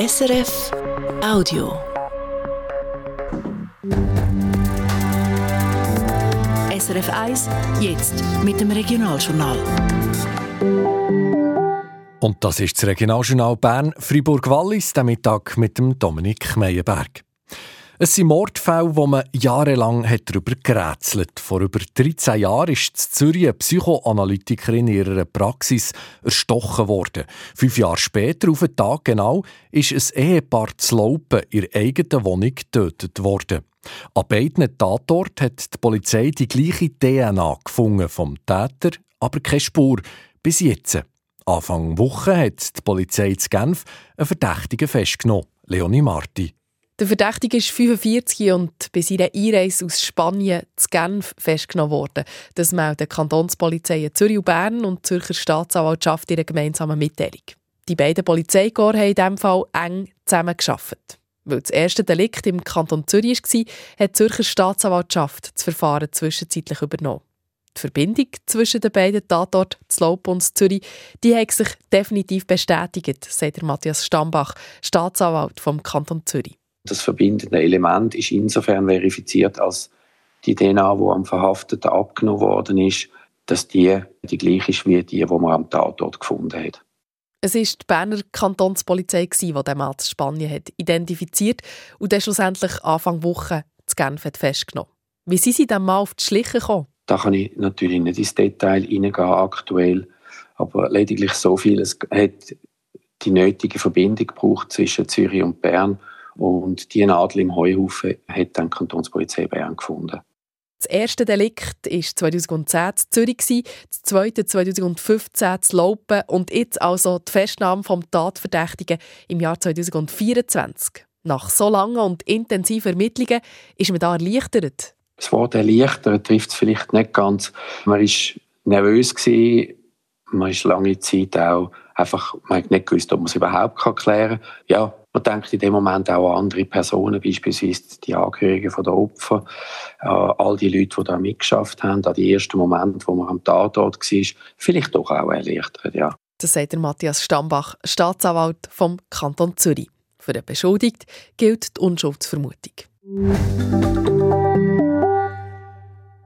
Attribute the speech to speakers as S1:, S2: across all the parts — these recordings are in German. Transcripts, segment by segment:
S1: SRF Audio. SRF 1, jetzt mit dem Regionaljournal.
S2: Und das ist das Regionaljournal Bern, Fribourg-Wallis, der Mittag mit dem Dominik Meyerberg. Es sind Mordfälle, wo man jahrelang darüber gerätselt hat. Vor über 13 Jahren ist in Zürich eine Psychoanalytikerin in ihrer Praxis erstochen worden. Fünf Jahre später, auf den Tag genau, ist ein Ehepaar zu Laupen in ihrer eigenen Wohnung getötet worden. An beiden Tatorten hat die Polizei die gleiche DNA gefunden vom Täter, aber keine Spur. Bis jetzt. Anfang Woche hat die Polizei zu Genf einen Verdächtigen festgenommen, Leonie Marti.
S3: Der Verdächtige ist 45 und bei seiner Einreise aus Spanien zu Genf festgenommen worden. Das melden Kantonspolizei Zürich und Bern und die Zürcher Staatsanwaltschaft in einer gemeinsamen Mitteilung. Die beiden Polizeikorps haben in diesem Fall eng zusammengearbeitet. Weil das erste Delikt im Kanton Zürich war, hat die Zürcher Staatsanwaltschaft das Verfahren zwischenzeitlich übernommen. Die Verbindung zwischen den beiden Tatorten Slope und Zürich die hat sich definitiv bestätigt, sagt Matthias Stambach, Staatsanwalt vom Kanton Zürich.
S4: Das verbindende Element ist insofern verifiziert, als die DNA, die am Verhafteten abgenommen worden ist, dass die die gleiche ist wie die, die man am Tatort gefunden hat.
S3: Es war die Berner Kantonspolizei, die den Mann aus Spanien hat identifiziert und dann schlussendlich Anfang Woche zu Genf hat festgenommen. Wie sind Sie dann mal auf die Schliche gekommen?
S4: Da kann ich natürlich nicht ins Detail hineingehen aktuell, aber lediglich so viel, es hat die nötige Verbindung gebraucht zwischen Zürich und Bern und die Nadel im Heuhaufen hat dann die Kantonspolizei Bern gefunden.
S3: Das erste Delikt war 2010 in Zürich, das zweite 2015 in Laupen und jetzt also die Festnahme vom Tatverdächtigen im Jahr 2024. Nach so langen und intensiven Ermittlungen ist man da erleichtert.
S4: Das Wort erleichtert trifft es vielleicht nicht ganz. Man war nervös, man ist lange Zeit auch einfach, man hat nicht gewusst, ob man es überhaupt klären kann. Ja, man denkt in dem Moment auch an andere Personen, beispielsweise die Angehörigen der Opfer, all die Leute, die da mitgeschafft haben, an die ersten Momente, wo man am Tatort war, vielleicht doch auch erleichtert, ja.
S3: Das sagt der Matthias Stambach, Staatsanwalt vom Kanton Zürich. Für den Beschuldigten gilt die Unschuldsvermutung.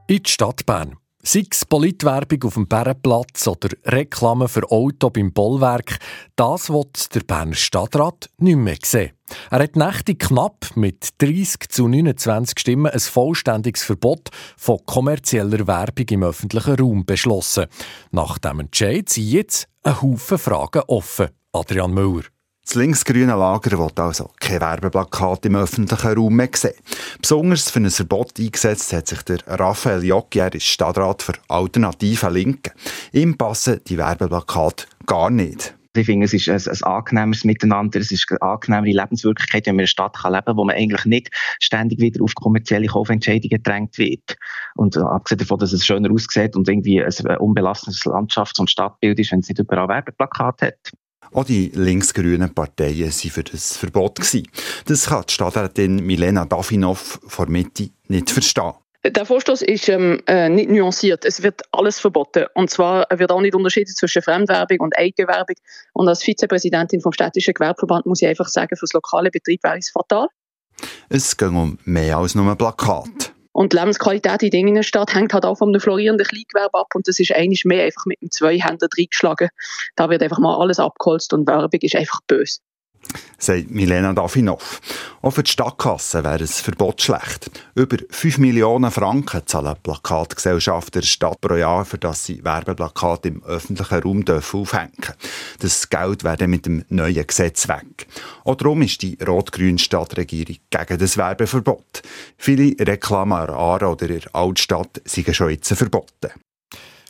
S2: In die Stadt Bern. Sei es Politwerbung auf dem Bärenplatz oder Reklame für Auto beim Bollwerk, das wird der Berner Stadtrat nicht mehr sehen. Er hat nächtig knapp mit 30 zu 29 Stimmen ein vollständiges Verbot von kommerzieller Werbung im öffentlichen Raum beschlossen. Nach dem Entscheid sind jetzt ein Haufen Fragen offen. Adrian Müller.
S5: Das linksgrüne Lager will also kein Werbeplakat im öffentlichen Raum mehr sehen. Besonders für ein Verbot eingesetzt hat sich der Raphael Jocki, er ist Stadtrat für Alternative Linke. Ihm passen die Werbeplakate gar nicht.
S6: Ich finde, es ist ein, ein angenehmeres Miteinander, es ist eine angenehmere Lebenswirklichkeit, wenn man in einer Stadt kann leben kann, wo man eigentlich nicht ständig wieder auf kommerzielle Kaufentscheidungen gedrängt wird. Und äh, abgesehen davon, dass es schöner aussieht und irgendwie ein unbelastenes Landschafts- und Stadtbild ist, wenn es nicht überall Werbeplakate hat.
S5: Auch die linksgrünen Parteien waren für das Verbot. Das kann die Stadträtin Milena Davinov vor Mitte nicht verstehen.
S7: Der Vorstoß ist ähm, äh, nicht nuanciert. Es wird alles verboten. Und zwar wird auch nicht unterschieden zwischen Fremdwerbung und Eigenwerbung. Und als Vizepräsidentin vom Städtischen Gewerbeverband muss ich einfach sagen, für das lokale Betrieb wäre es fatal.
S5: Es geht um mehr als nur ein Plakat.
S7: Und die Lebensqualität in der Innenstadt hängt halt auch vom florierenden Kleingewerbe ab und das ist eigentlich mehr einfach mit dem Zweihänder reingeschlagen. Da wird einfach mal alles abgeholzt und Werbung ist einfach böse
S5: sagt Milena Davinov. Auch für die Stadtkasse wäre ein Verbot schlecht. Über 5 Millionen Franken zahlen Plakatgesellschaften der Stadt pro Jahr, für das sie Werbeplakate im öffentlichen Raum dürfen aufhängen Das Geld wäre mit dem neuen Gesetz weg. Auch darum ist die rot-grüne Stadtregierung gegen das Werbeverbot. Viele Reklamen an Aare oder in der Altstadt sind schon jetzt verboten.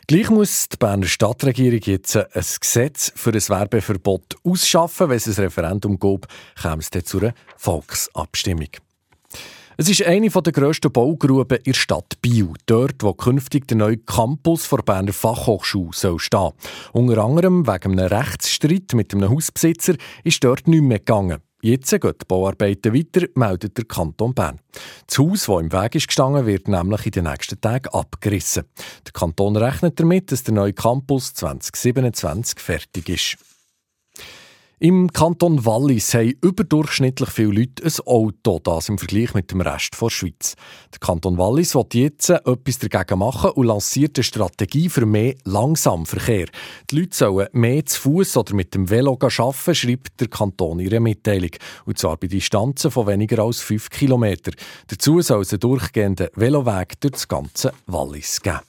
S2: Gleich muss die Berner Stadtregierung jetzt ein Gesetz für ein Werbeverbot ausschaffen. Wenn es ein Referendum gab, käme es dann zu einer Volksabstimmung. Es ist eine der grössten Baugruben in der Stadt Biel, dort, wo künftig der neue Campus der Berner Fachhochschule soll stehen. Unter anderem wegen einem Rechtsstreit mit einem Hausbesitzer ist dort nichts mehr gegangen. Jetzt gehen die Bauarbeiten weiter, meldet der Kanton Bern. Das Haus, das im Weg ist gestanden, wird nämlich in den nächsten Tagen abgerissen. Der Kanton rechnet damit, dass der neue Campus 2027 fertig ist. Im Kanton Wallis haben überdurchschnittlich viele Leute ein Auto, das im Vergleich mit dem Rest der Schweiz. Der Kanton Wallis will jetzt etwas dagegen machen und lanciert eine Strategie für mehr Langsamverkehr. Die Leute sollen mehr zu Fuß oder mit dem Velo arbeiten, schreibt der Kanton ihre Mitteilung. Und zwar bei Distanzen von weniger als 5 Kilometern. Dazu soll es einen durchgehenden Veloweg durch das ganze Wallis geben.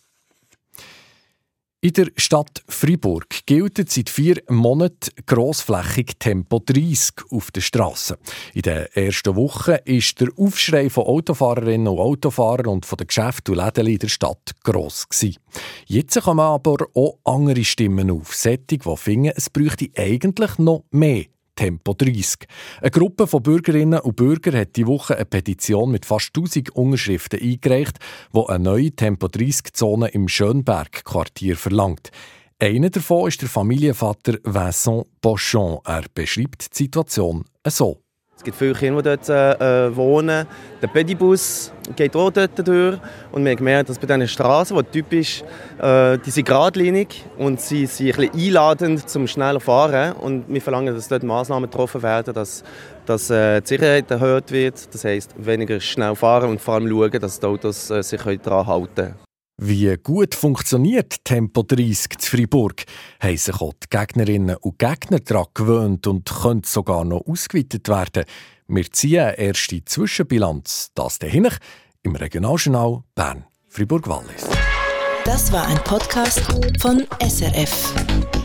S2: In der Stadt Fribourg gilt seit vier Monaten grossflächig Tempo 30 auf den Strassen. In den ersten Wochen ist der Aufschrei von Autofahrerinnen und Autofahrern und von den Geschäften und Läden in der Stadt gross gewesen. Jetzt kommen aber auch andere Stimmen auf, Sättig, die finden, es bräuchte eigentlich noch mehr Tempo 30. Eine Gruppe von Bürgerinnen und Bürgern hat die Woche eine Petition mit fast 1000 Unterschriften eingereicht, die eine neue Tempo 30-Zone im Schönberg-Quartier verlangt. Einer davon ist der Familienvater Vincent Bochon. Er beschreibt die Situation so.
S8: Es gibt viele Kinder, die dort äh, wohnen. Der Pedibus geht auch dort durch. Und wir haben gemerkt, dass bei diesen Straßen, die typisch äh, die sind geradlinig und sie sind ein bisschen einladend zum schneller Fahren. Und wir verlangen, dass dort Massnahmen getroffen werden, dass, dass äh, die Sicherheit erhöht wird. Das heisst, weniger schnell fahren und vor allem schauen, dass die Autos äh, sich daran halten können.
S2: Wie gut funktioniert Tempo 30 zu Freiburg, haben sich auch die Gegnerinnen und Gegner daran gewöhnt und könnte sogar noch ausgeweitet werden. Wir ziehen eine erste Zwischenbilanz. Das dahin im Regionaljournal Bern, Fribourg-Wallis.
S1: Das war ein Podcast von SRF.